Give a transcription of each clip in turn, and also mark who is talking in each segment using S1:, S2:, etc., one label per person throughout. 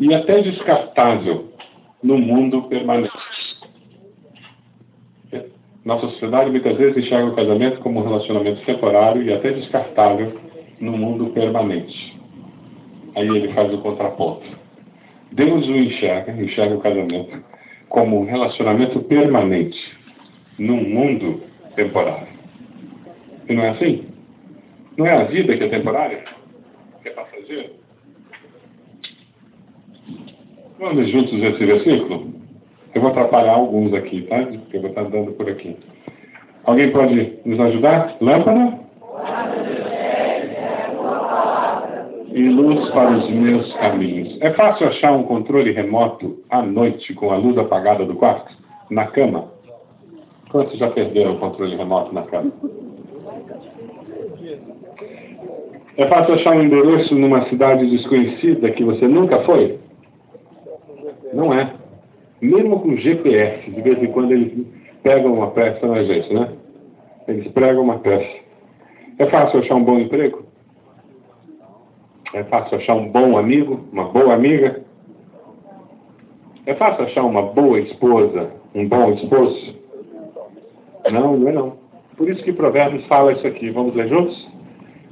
S1: e até descartável no mundo permanente. Nossa sociedade muitas vezes enxerga o casamento como um relacionamento temporário e até descartável no mundo permanente. Aí ele faz o contraponto. Deus o enxerga, enxerga o casamento como um relacionamento permanente num mundo temporário. E não é assim? Não é a vida que é temporária? Que é passageira? Vamos juntos esse versículo? Eu vou atrapalhar alguns aqui, tá? Porque eu vou estar andando por aqui. Alguém pode nos ajudar? Lâmpada? E luz para os meus caminhos. É fácil achar um controle remoto à noite com a luz apagada do quarto? Na cama? Quantos já perderam o controle remoto na cama? É fácil achar um endereço numa cidade desconhecida que você nunca foi? Não é. Mesmo com GPS, de vez em quando eles pegam uma peça na gente, né? Eles pregam uma peça. É fácil achar um bom emprego? É fácil achar um bom amigo, uma boa amiga? É fácil achar uma boa esposa, um bom esposo? Não, não é não. Por isso que Provérbios fala isso aqui. Vamos ler juntos?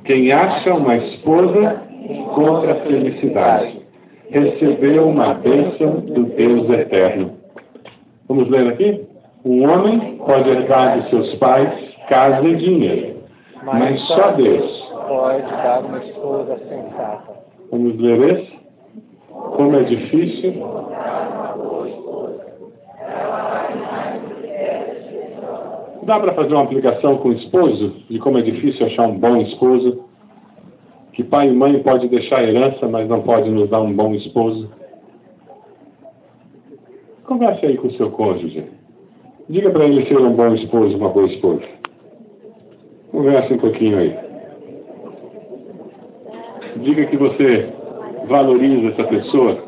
S1: Quem acha uma esposa encontra a felicidade recebeu uma bênção do Deus eterno. Vamos ler aqui? Um homem pode herdar de seus pais casa e dinheiro, mas só Deus
S2: pode dar uma esposa sensata.
S1: Vamos ler esse? Como é difícil. Dá para fazer uma aplicação com o esposo de como é difícil achar um bom esposo? Que pai e mãe pode deixar herança, mas não pode nos dar um bom esposo. Converse aí com o seu cônjuge. Diga para ele ser um bom esposo, uma boa esposa. Converse um pouquinho aí. Diga que você valoriza essa pessoa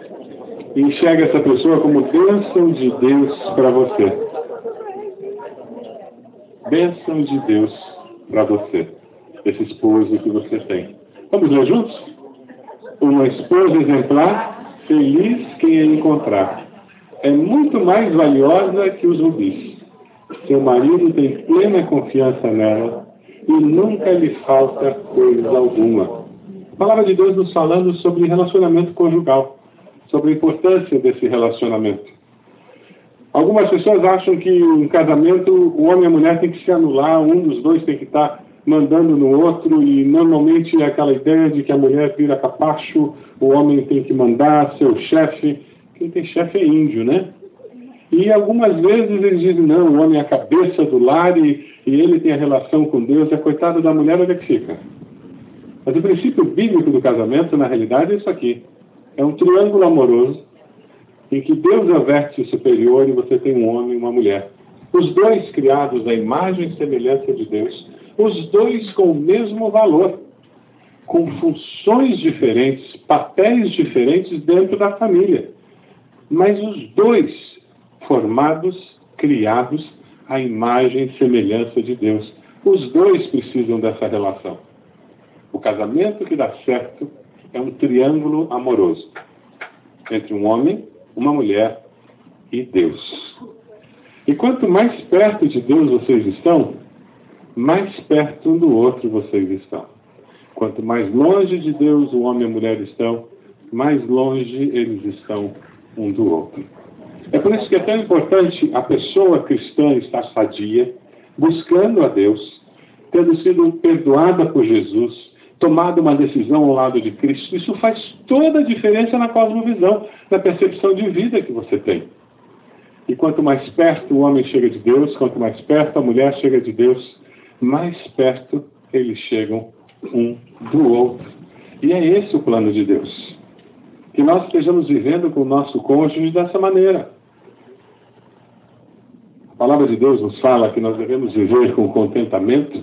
S1: e enxerga essa pessoa como bênção de Deus para você. Bênção de Deus para você, esse esposo que você tem. Vamos ler juntos? Uma esposa exemplar, feliz quem a encontrar. É muito mais valiosa que os rubis. Seu marido tem plena confiança nela e nunca lhe falta coisa alguma. A palavra de Deus nos falando sobre relacionamento conjugal, sobre a importância desse relacionamento. Algumas pessoas acham que um casamento, o homem e a mulher tem que se anular, um dos dois tem que estar mandando no outro, e normalmente é aquela ideia de que a mulher vira capacho, o homem tem que mandar, ser o chefe. Quem tem chefe é índio, né? E algumas vezes eles dizem, não, o homem é a cabeça do lar e, e ele tem a relação com Deus, a coitada da mulher onde é que fica? Mas o princípio bíblico do casamento, na realidade, é isso aqui. É um triângulo amoroso em que Deus é o vértice superior e você tem um homem e uma mulher. Os dois criados à imagem e semelhança de Deus, os dois com o mesmo valor, com funções diferentes, papéis diferentes dentro da família, mas os dois formados, criados à imagem e semelhança de Deus. Os dois precisam dessa relação. O casamento que dá certo é um triângulo amoroso entre um homem, uma mulher e Deus. E quanto mais perto de Deus vocês estão, mais perto um do outro vocês estão. Quanto mais longe de Deus o homem e a mulher estão, mais longe eles estão um do outro. É por isso que é tão importante a pessoa cristã estar sadia, buscando a Deus, tendo sido perdoada por Jesus, tomado uma decisão ao lado de Cristo. Isso faz toda a diferença na cosmovisão, na percepção de vida que você tem. E quanto mais perto o homem chega de Deus, quanto mais perto a mulher chega de Deus, mais perto eles chegam um do outro. E é esse o plano de Deus. Que nós estejamos vivendo com o nosso cônjuge dessa maneira. A palavra de Deus nos fala que nós devemos viver com contentamento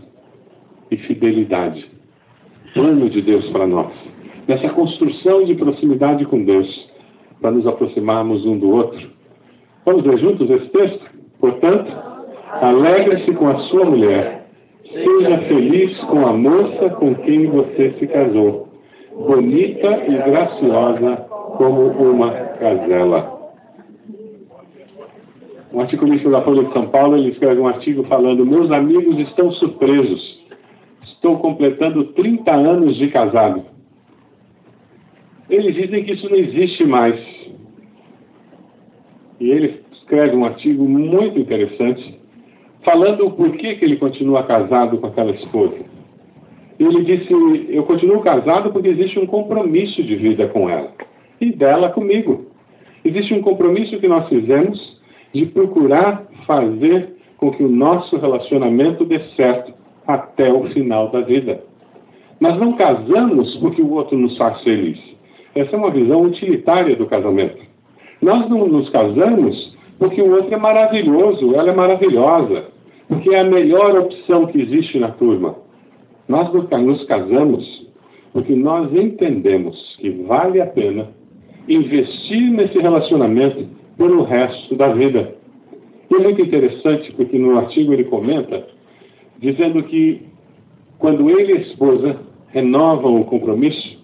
S1: e fidelidade. Plano de Deus para nós. Nessa construção de proximidade com Deus, para nos aproximarmos um do outro. Vamos ler juntos esse texto? Portanto, alegre-se com a sua mulher Seja feliz com a moça com quem você se casou, bonita e graciosa como uma gazela. Um articulista da Folha de São Paulo, ele escreve um artigo falando: Meus amigos estão surpresos. Estou completando 30 anos de casado. Eles dizem que isso não existe mais. E ele escreve um artigo muito interessante, falando o porquê que ele continua casado com aquela esposa. Ele disse: Eu continuo casado porque existe um compromisso de vida com ela e dela comigo. Existe um compromisso que nós fizemos de procurar fazer com que o nosso relacionamento dê certo até o final da vida. Nós não casamos porque o outro nos faz feliz. Essa é uma visão utilitária do casamento. Nós não nos casamos porque o outro é maravilhoso, ela é maravilhosa, porque é a melhor opção que existe na turma. Nós nos casamos porque nós entendemos que vale a pena investir nesse relacionamento pelo resto da vida. E é muito interessante porque no artigo ele comenta dizendo que quando ele e a esposa renovam o compromisso,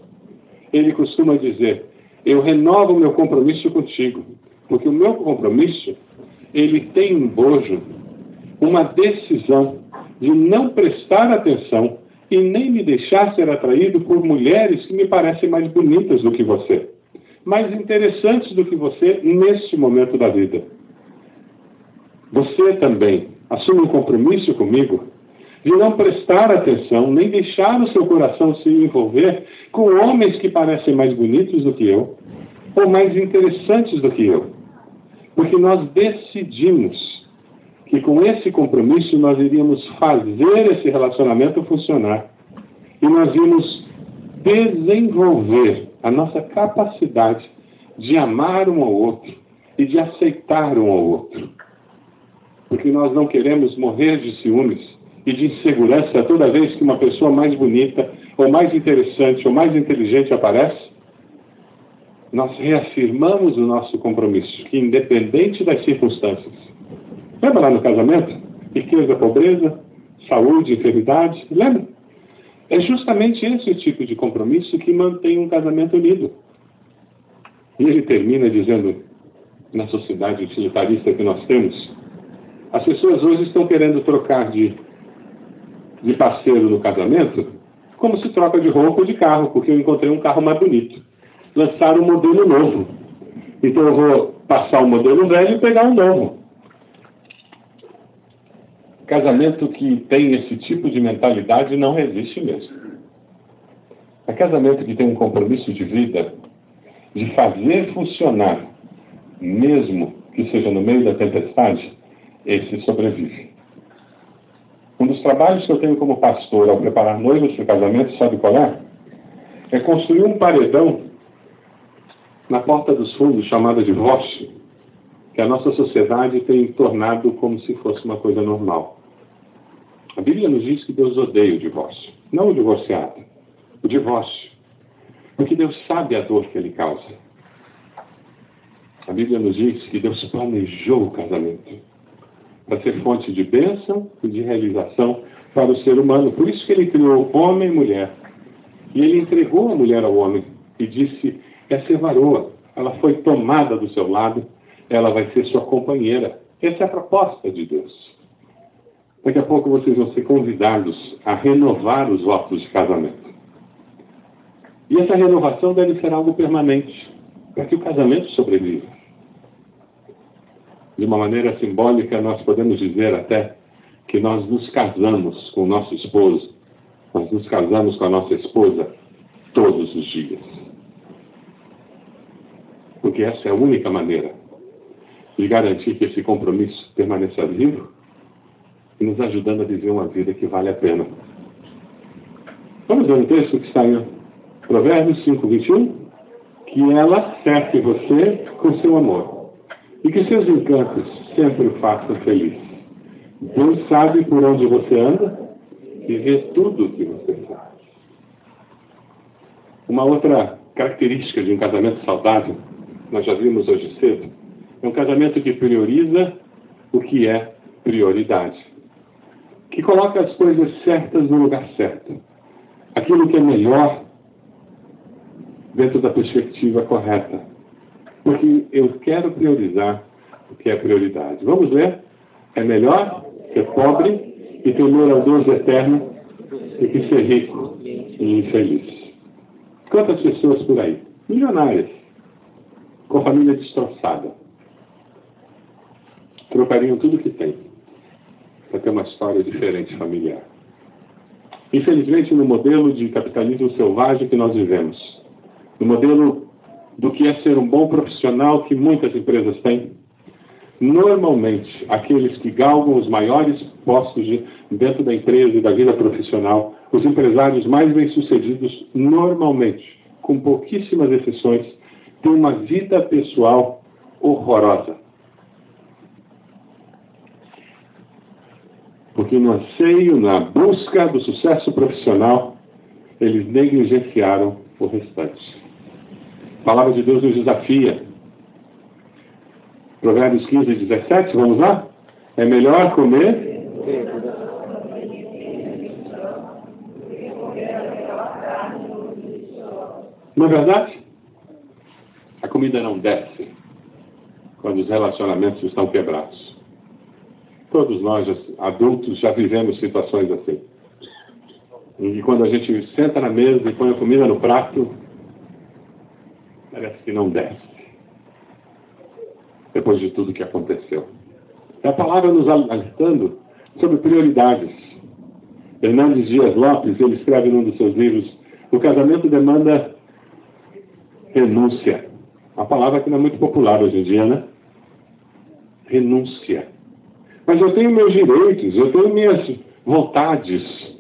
S1: ele costuma dizer: Eu renovo meu compromisso contigo, porque o meu compromisso ele tem um bojo, uma decisão de não prestar atenção e nem me deixar ser atraído por mulheres que me parecem mais bonitas do que você, mais interessantes do que você neste momento da vida. Você também assume um compromisso comigo de não prestar atenção, nem deixar o seu coração se envolver com homens que parecem mais bonitos do que eu, ou mais interessantes do que eu. Porque nós decidimos que com esse compromisso nós iríamos fazer esse relacionamento funcionar. E nós íamos desenvolver a nossa capacidade de amar um ao outro e de aceitar um ao outro. Porque nós não queremos morrer de ciúmes e de insegurança toda vez que uma pessoa mais bonita, ou mais interessante, ou mais inteligente aparece, nós reafirmamos o nosso compromisso, que independente das circunstâncias. Lembra lá no casamento? Riqueza, pobreza, saúde, enfermidade, lembra? É justamente esse tipo de compromisso que mantém um casamento unido. E ele termina dizendo, na sociedade utilitarista que nós temos, as pessoas hoje estão querendo trocar de de parceiro no casamento, como se troca de roupa ou de carro, porque eu encontrei um carro mais bonito. Lançaram um modelo novo. Então eu vou passar o um modelo velho e pegar um novo. Casamento que tem esse tipo de mentalidade não existe mesmo. É casamento que tem um compromisso de vida de fazer funcionar, mesmo que seja no meio da tempestade, esse sobrevive. Um dos trabalhos que eu tenho como pastor ao preparar noivos para casamento, sabe qual é? É construir um paredão na porta dos fundos, chamada divórcio, que a nossa sociedade tem tornado como se fosse uma coisa normal. A Bíblia nos diz que Deus odeia o divórcio, não o divorciado, o divórcio, porque Deus sabe a dor que ele causa. A Bíblia nos diz que Deus planejou o casamento para ser fonte de bênção e de realização para o ser humano. Por isso que ele criou homem e mulher. E ele entregou a mulher ao homem e disse: essa é varoa, ela foi tomada do seu lado, ela vai ser sua companheira. Essa é a proposta de Deus. Daqui a pouco vocês vão ser convidados a renovar os votos de casamento. E essa renovação deve ser algo permanente, para que o casamento sobreviva de uma maneira simbólica, nós podemos dizer até que nós nos casamos com o nosso esposo, nós nos casamos com a nossa esposa todos os dias. Porque essa é a única maneira de garantir que esse compromisso permaneça vivo nos ajudando a viver uma vida que vale a pena. Vamos ver um texto que está em Provérbios 5, 21? Que ela cerque você com seu amor e que seus encantos sempre o façam feliz. Deus sabe por onde você anda e vê tudo o que você faz. Uma outra característica de um casamento saudável, nós já vimos hoje cedo, é um casamento que prioriza o que é prioridade. Que coloca as coisas certas no lugar certo. Aquilo que é melhor dentro da perspectiva correta. Porque eu quero priorizar o que é prioridade. Vamos ler? É melhor ser pobre e temer ao Deus eterno do que ser rico e infeliz. Quantas pessoas por aí? Milionárias, com família destroçada. Trocariam tudo que tem para ter uma história diferente familiar. Infelizmente, no modelo de capitalismo selvagem que nós vivemos, no modelo do que é ser um bom profissional que muitas empresas têm, normalmente aqueles que galgam os maiores postos de, dentro da empresa e da vida profissional, os empresários mais bem-sucedidos, normalmente, com pouquíssimas exceções, têm uma vida pessoal horrorosa. Porque no anseio, na busca do sucesso profissional, eles negligenciaram o restante. A palavra de Deus nos desafia. Provérbios 15, 17, vamos lá? É melhor comer. Não é verdade? A comida não desce quando os relacionamentos estão quebrados. Todos nós, adultos, já vivemos situações assim. E quando a gente senta na mesa e põe a comida no prato, parece que não desce. Depois de tudo que aconteceu. É a palavra nos alertando sobre prioridades. Hernandes Dias Lopes, ele escreve num dos seus livros, o casamento demanda renúncia. A palavra que não é muito popular hoje em dia, né? Renúncia. Mas eu tenho meus direitos, eu tenho minhas vontades.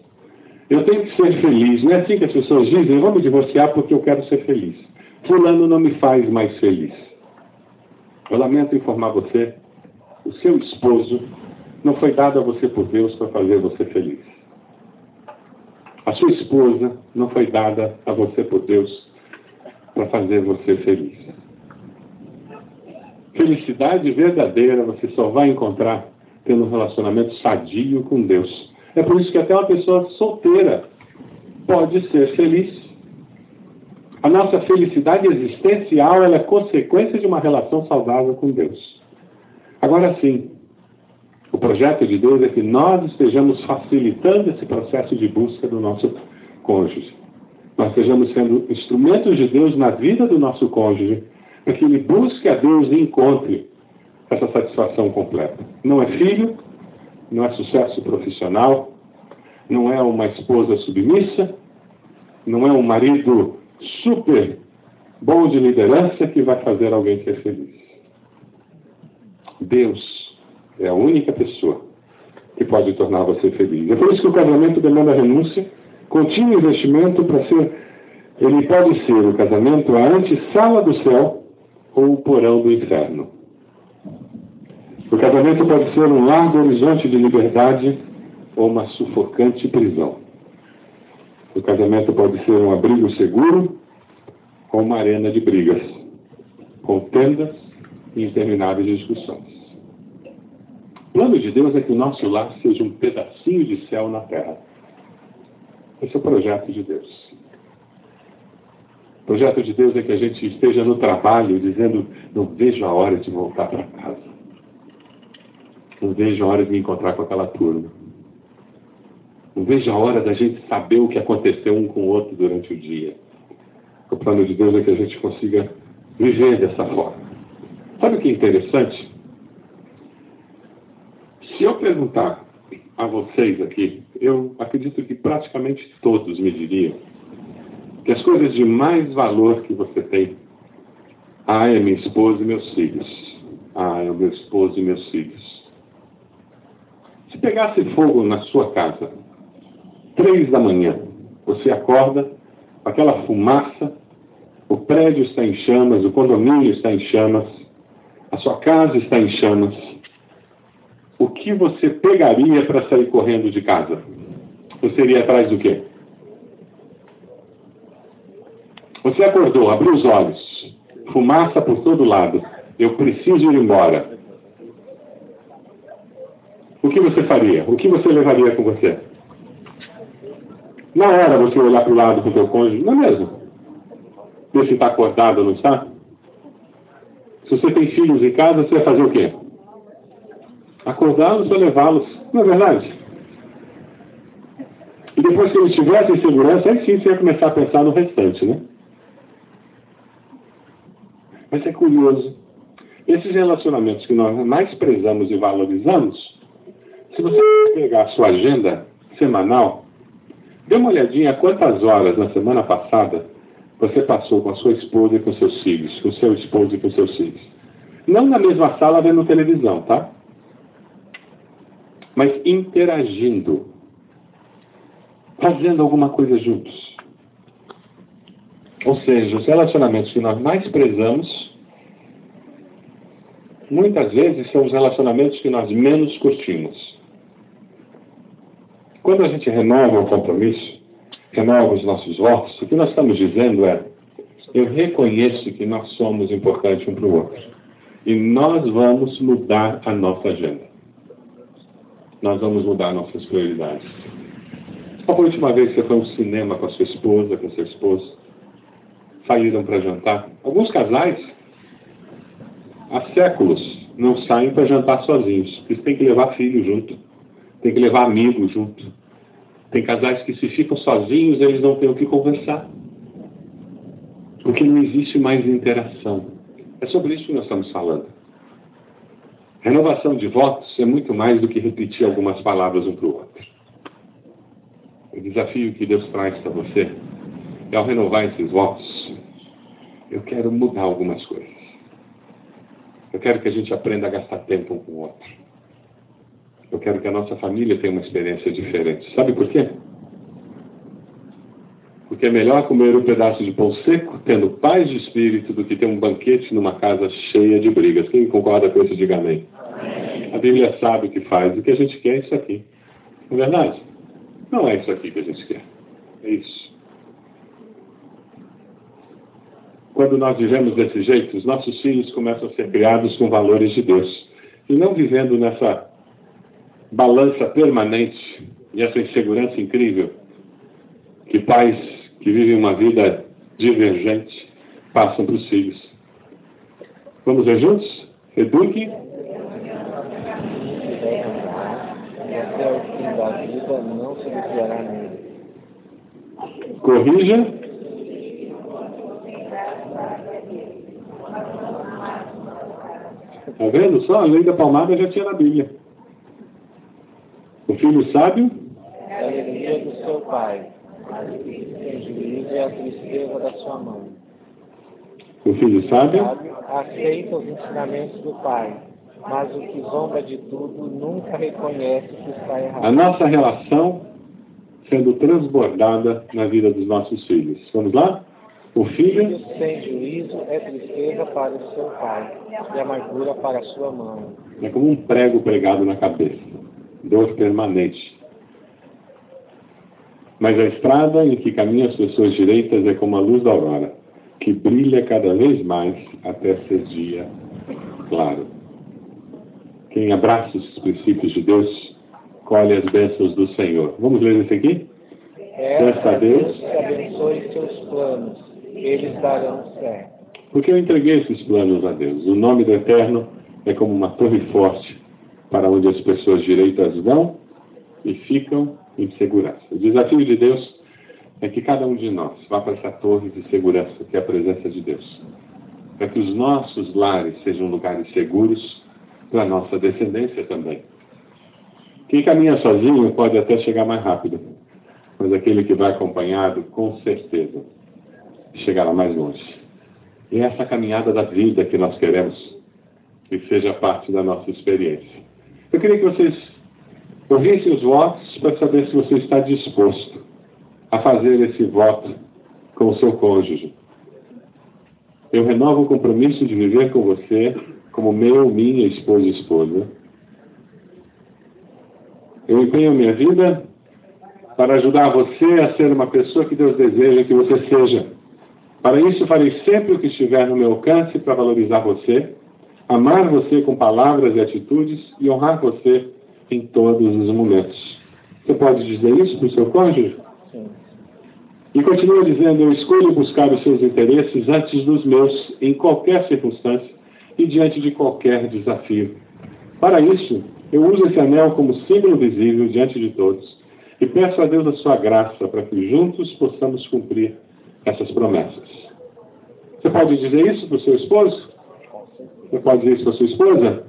S1: Eu tenho que ser feliz. Não é assim que as pessoas dizem, vamos divorciar porque eu quero ser feliz. Fulano não me faz mais feliz. Eu lamento informar você, o seu esposo não foi dado a você por Deus para fazer você feliz. A sua esposa não foi dada a você por Deus para fazer você feliz. Felicidade verdadeira você só vai encontrar tendo um relacionamento sadio com Deus. É por isso que até uma pessoa solteira pode ser feliz. A nossa felicidade existencial é consequência de uma relação saudável com Deus. Agora sim, o projeto de Deus é que nós estejamos facilitando esse processo de busca do nosso cônjuge. Nós estejamos sendo instrumentos de Deus na vida do nosso cônjuge, para que ele busque a Deus e encontre essa satisfação completa. Não é filho, não é sucesso profissional, não é uma esposa submissa, não é um marido super bom de liderança que vai fazer alguém ser feliz. Deus é a única pessoa que pode tornar você feliz. É por isso que o casamento demanda renúncia, contínuo investimento para ser. Ele pode ser o casamento a antessala do céu ou o porão do inferno. O casamento pode ser um largo horizonte de liberdade ou uma sufocante prisão. O casamento pode ser um abrigo seguro ou uma arena de brigas, com tendas e intermináveis discussões. O plano de Deus é que o nosso lar seja um pedacinho de céu na terra. Esse é o projeto de Deus. O projeto de Deus é que a gente esteja no trabalho dizendo: não vejo a hora de voltar para casa. Não vejo a hora de me encontrar com aquela turma. Não vejo a hora da gente saber o que aconteceu um com o outro durante o dia. O plano de Deus é que a gente consiga viver dessa forma. Sabe o que é interessante? Se eu perguntar a vocês aqui, eu acredito que praticamente todos me diriam que as coisas de mais valor que você tem, ah, é minha esposa e meus filhos. Ah, é o meu esposo e meus filhos. Se pegasse fogo na sua casa, três da manhã, você acorda, aquela fumaça, o prédio está em chamas, o condomínio está em chamas, a sua casa está em chamas. O que você pegaria para sair correndo de casa? Você iria atrás do quê? Você acordou, abriu os olhos, fumaça por todo lado. Eu preciso ir embora. O que você faria? O que você levaria com você? Na hora você olhar para o lado com o cônjuge, não é mesmo? ver se está acordado ou não está? Se você tem filhos em casa, você vai fazer o quê? Acordá-los ou levá-los. Não é verdade? E depois que eles tivessem segurança, aí sim você ia começar a pensar no restante, né? Mas é curioso. Esses relacionamentos que nós mais prezamos e valorizamos, se você pegar a sua agenda semanal, dê uma olhadinha quantas horas na semana passada você passou com a sua esposa e com seus filhos, com o seu esposo e com seus filhos. Não na mesma sala vendo televisão, tá? Mas interagindo, fazendo alguma coisa juntos. Ou seja, os relacionamentos que nós mais prezamos, muitas vezes são os relacionamentos que nós menos curtimos. Quando a gente renova o compromisso, renova os nossos votos, o que nós estamos dizendo é: eu reconheço que nós somos importantes um para o outro. E nós vamos mudar a nossa agenda. Nós vamos mudar nossas prioridades. Qual foi a última vez que você foi ao cinema com a sua esposa, com seu esposo? Saíram para jantar? Alguns casais, há séculos, não saem para jantar sozinhos. Eles têm que levar filho junto, tem que levar amigo junto. Tem casais que se ficam sozinhos, eles não têm o que conversar. Porque não existe mais interação. É sobre isso que nós estamos falando. Renovação de votos é muito mais do que repetir algumas palavras um para o outro. O desafio que Deus traz para você é ao renovar esses votos, eu quero mudar algumas coisas. Eu quero que a gente aprenda a gastar tempo um com o outro. Eu quero que a nossa família tenha uma experiência diferente. Sabe por quê? Porque é melhor comer um pedaço de pão seco, tendo paz de espírito, do que ter um banquete numa casa cheia de brigas. Quem concorda com isso, diga amém. A Bíblia sabe o que faz. O que a gente quer é isso aqui. Não é verdade? Não é isso aqui que a gente quer. É isso. Quando nós vivemos desse jeito, os nossos filhos começam a ser criados com valores de Deus. E não vivendo nessa balança permanente e essa insegurança incrível que pais que vivem uma vida divergente passam para os filhos. Vamos ver juntos? Eduque. Corrija. Tá vendo só? A lei da palmada já tinha na Bíblia. O filho sábio
S2: É a alegria do seu pai, o juízo é a tristeza da sua mãe.
S1: o filho sábio
S2: aceita os ensinamentos do pai, mas o que zomba de tudo nunca reconhece que está
S1: a
S2: errado.
S1: nossa relação sendo transbordada na vida dos nossos filhos. Vamos lá? O filho
S2: Filho sem juízo é tristeza para o seu pai e amargura para a sua mãe.
S1: é como um prego pregado na cabeça, dor permanente. Mas a estrada em que caminham as pessoas direitas é como a luz da aurora, que brilha cada vez mais até ser dia claro. Quem abraça os princípios de Deus, colhe as bênçãos do Senhor. Vamos ler isso aqui?
S2: Peça a Deus que abençoe seus planos, eles darão certo.
S1: Porque eu entreguei esses planos a Deus. O nome do Eterno é como uma torre forte para onde as pessoas direitas vão e ficam em segurança. O desafio de Deus é que cada um de nós vá para essa torre de segurança, que é a presença de Deus. Para que os nossos lares sejam lugares seguros para a nossa descendência também. Quem caminha sozinho pode até chegar mais rápido, mas aquele que vai acompanhado, com certeza, chegará mais longe. E é essa caminhada da vida que nós queremos que seja parte da nossa experiência. Eu queria que vocês ouvissem os votos para saber se você está disposto a fazer esse voto com o seu cônjuge. Eu renovo o compromisso de viver com você como meu, minha esposa e esposa. Eu empenho minha vida para ajudar você a ser uma pessoa que Deus deseja que você seja. Para isso, farei sempre o que estiver no meu alcance para valorizar você, amar você com palavras e atitudes e honrar você em todos os momentos. Você pode dizer isso para o seu cônjuge?
S2: Sim.
S1: E continua dizendo: Eu escolho buscar os seus interesses antes dos meus, em qualquer circunstância e diante de qualquer desafio. Para isso, eu uso esse anel como símbolo visível diante de todos e peço a Deus a sua graça para que juntos possamos cumprir essas promessas. Você pode dizer isso para o seu esposo? Você pode dizer isso para sua esposa?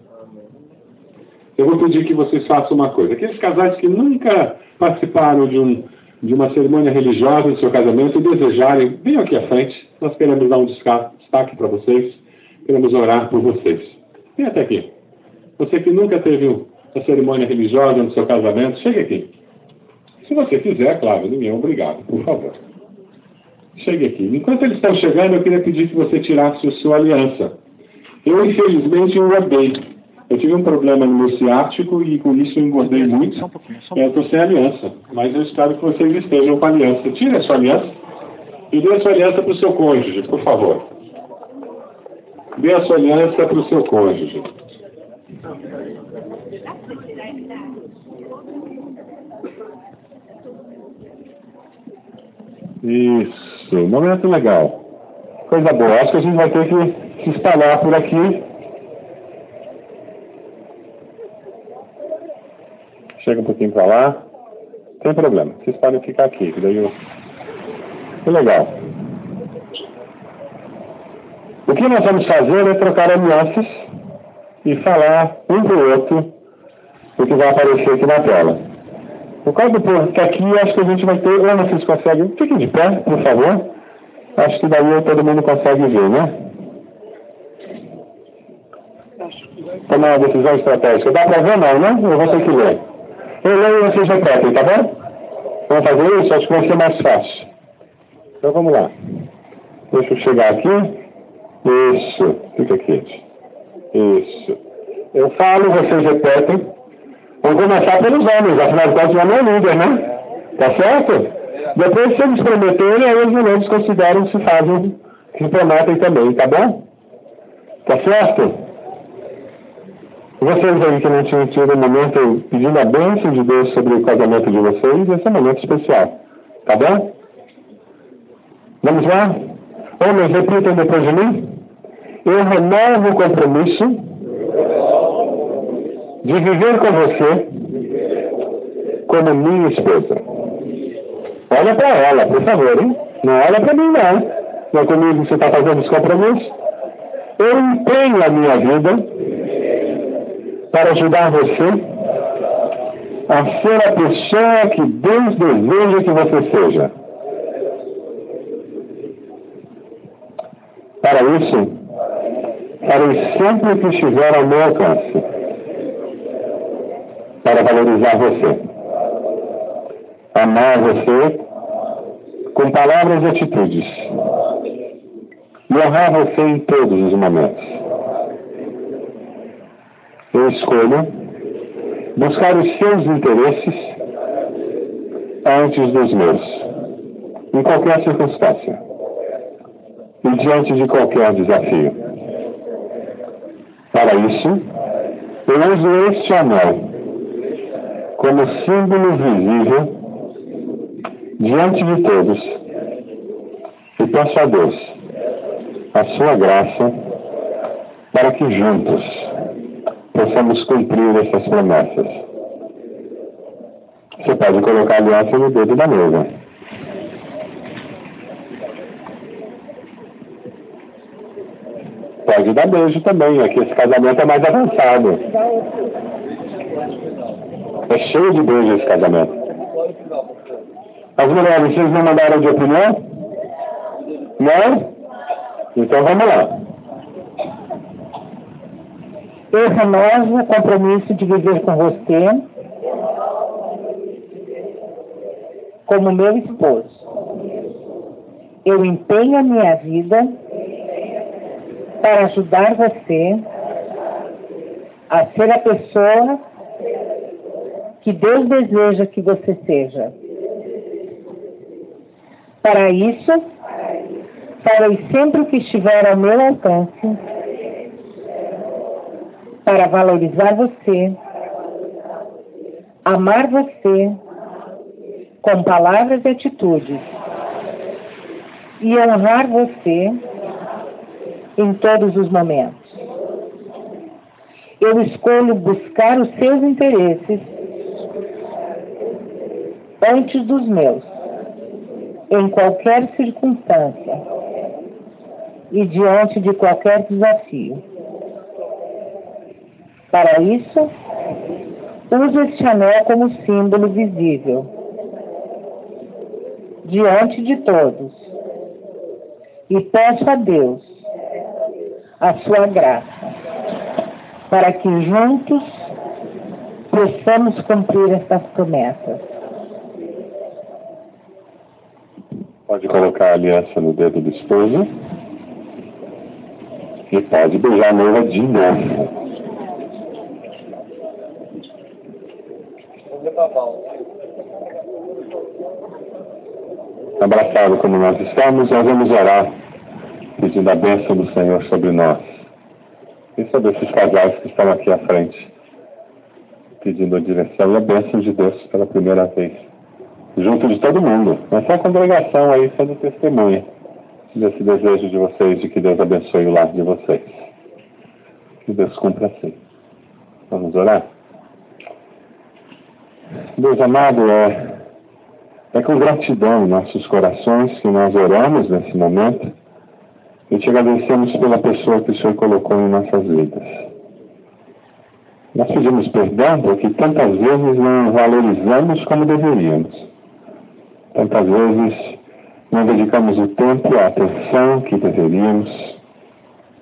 S1: Eu vou pedir que vocês façam uma coisa. Aqueles casais que nunca participaram de, um, de uma cerimônia religiosa do seu casamento e desejarem, venham aqui à frente. Nós queremos dar um destaque para vocês. Queremos orar por vocês. Vem até aqui. Você que nunca teve uma cerimônia religiosa no seu casamento, chegue aqui. Se você quiser, claro, ninguém é obrigado, por favor. Chegue aqui. Enquanto eles estão chegando, eu queria pedir que você tirasse a sua aliança. Eu, infelizmente, engordei. Eu tive um problema no meu ciático e com isso eu engordei muito. Só um pouquinho, só um pouquinho. Eu estou sem aliança, mas eu espero que vocês estejam com aliança. Tire a sua aliança e dê a sua aliança para o seu cônjuge, por favor. Dê a sua aliança para o seu cônjuge. Isso, momento legal. Coisa boa. Acho que a gente vai ter que se espalhar por aqui. Chega um pouquinho para lá. Tem problema. Vocês podem ficar aqui. Que daí eu... Que legal. O que nós vamos fazer é trocar alianças e falar um para o outro o que vai aparecer aqui na tela. Por causa do povo que aqui, acho que a gente vai ter. Ana, vocês conseguem? Fiquem de pé, por favor. Acho que daí todo mundo consegue ver, né? Tomar uma decisão estratégica. Dá para ver, não, né? Eu vou ter que ler. Eu leio e vocês repetem, tá bom? Vamos fazer isso? Acho que vai ser mais fácil. Então vamos lá. Deixa eu chegar aqui. Isso. Fica quieto. Isso. Eu falo, vocês repetem. Vamos começar pelos homens, afinal de contas, o homem é líder, né? Tá certo? Depois, se eles prometerem, aí os mulheres consideram se fazem, se prometem também, tá bom? Tá certo? Vocês aí que não tinham tido o momento pedindo a bênção de Deus sobre o casamento de vocês, esse é um momento especial. Tá bom? Vamos lá? Homens, repitam depois de mim. Eu renovo o compromisso de viver com você como minha esposa. Olha para ela, por favor, hein? Não olha para mim, não. Não é comigo que você está fazendo os compromissos. Eu empenho a minha vida para ajudar você a ser a pessoa que Deus deseja que você seja. Para isso, farei sempre o que estiver ao meu alcance para valorizar você. Amar você com palavras e atitudes. E honrar você em todos os momentos. Eu escolho buscar os seus interesses antes dos meus, em qualquer circunstância e diante de qualquer desafio. Para isso, eu uso este anel como símbolo visível diante de todos e peço a Deus a sua graça para que juntos possamos cumprir essas promessas. Você pode colocar a aliança no dedo da mesa. Pode dar beijo também, aqui esse casamento é mais avançado. É cheio de beijo esse casamento. As mulheres, vocês não mandaram de opinião? Não? Então vamos lá.
S3: Eu renovo o compromisso de viver com você como meu esposo. Eu empenho a minha vida para ajudar você a ser a pessoa que Deus deseja que você seja. Para isso, farei sempre o que estiver ao meu alcance para valorizar você, amar você com palavras e atitudes e honrar você em todos os momentos. Eu escolho buscar os seus interesses antes dos meus, em qualquer circunstância e diante de qualquer desafio. Para isso, uso este anel como símbolo visível diante de todos e peço a Deus a sua graça para que juntos possamos cumprir estas promessas.
S1: Pode colocar a aliança no dedo do esposo. E pode beijar a noiva de novo. Abraçado como nós estamos, nós vamos orar pedindo a bênção do Senhor sobre nós. E sobre esses casais que estão aqui à frente, pedindo a direção e a bênção de Deus pela primeira vez, junto de todo mundo. Essa congregação aí sendo testemunha desse desejo de vocês, de que Deus abençoe o lar de vocês. Que Deus cumpra assim. Vamos orar? Deus amado, é, é com gratidão em nossos corações que nós oramos nesse momento e te agradecemos pela pessoa que o Senhor colocou em nossas vidas. Nós pedimos perdão porque tantas vezes não valorizamos como deveríamos. Tantas vezes não dedicamos o tempo e a atenção que deveríamos.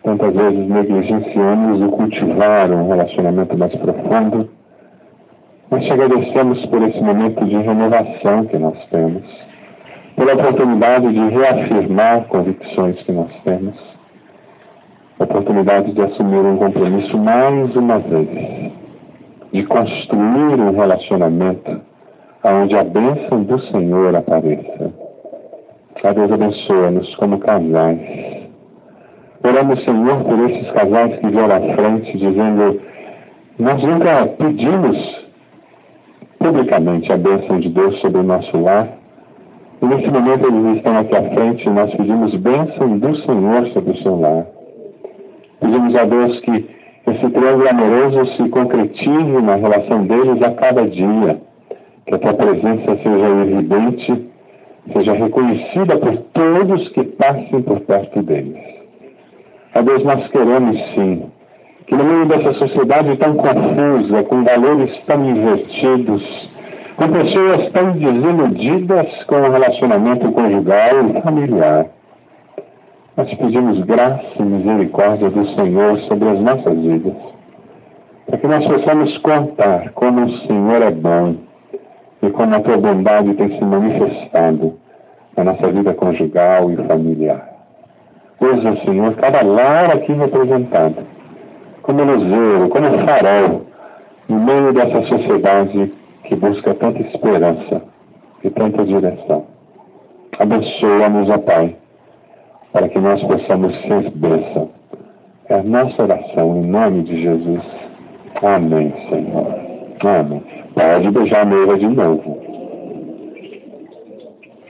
S1: Tantas vezes negligenciamos o cultivar um relacionamento mais profundo. Nós te agradecemos por esse momento de renovação que nós temos pela oportunidade de reafirmar convicções que nós temos, oportunidade de assumir um compromisso mais uma vez, de construir um relacionamento onde a bênção do Senhor apareça. A Deus abençoa-nos como casais. Oramos, Senhor, por esses casais que vieram à frente dizendo: Nós nunca pedimos publicamente a bênção de Deus sobre o nosso lar, e nesse momento eles estão aqui à frente e nós pedimos bênção do Senhor sobre o seu lar. Pedimos a Deus que esse triângulo amoroso se concretize na relação deles a cada dia. Que a presença seja evidente, seja reconhecida por todos que passem por perto deles. A Deus, nós queremos sim que no meio dessa sociedade tão confusa, com valores tão invertidos, com pessoas tão desiludidas com o relacionamento conjugal e familiar. Nós pedimos graça e misericórdia do Senhor sobre as nossas vidas, para que nós possamos contar como o Senhor é bom e como a tua bondade tem se manifestado na nossa vida conjugal e familiar. Usa, Senhor, cada lar aqui representado, como luzeiro, como farol, no meio dessa sociedade que busca tanta esperança e tanta direção. Abençoa-nos, ó Pai, para que nós possamos ser bênção. É a nossa oração em nome de Jesus. Amém, Senhor. Amém. Pode beijar a noiva de novo.